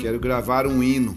quero gravar um hino.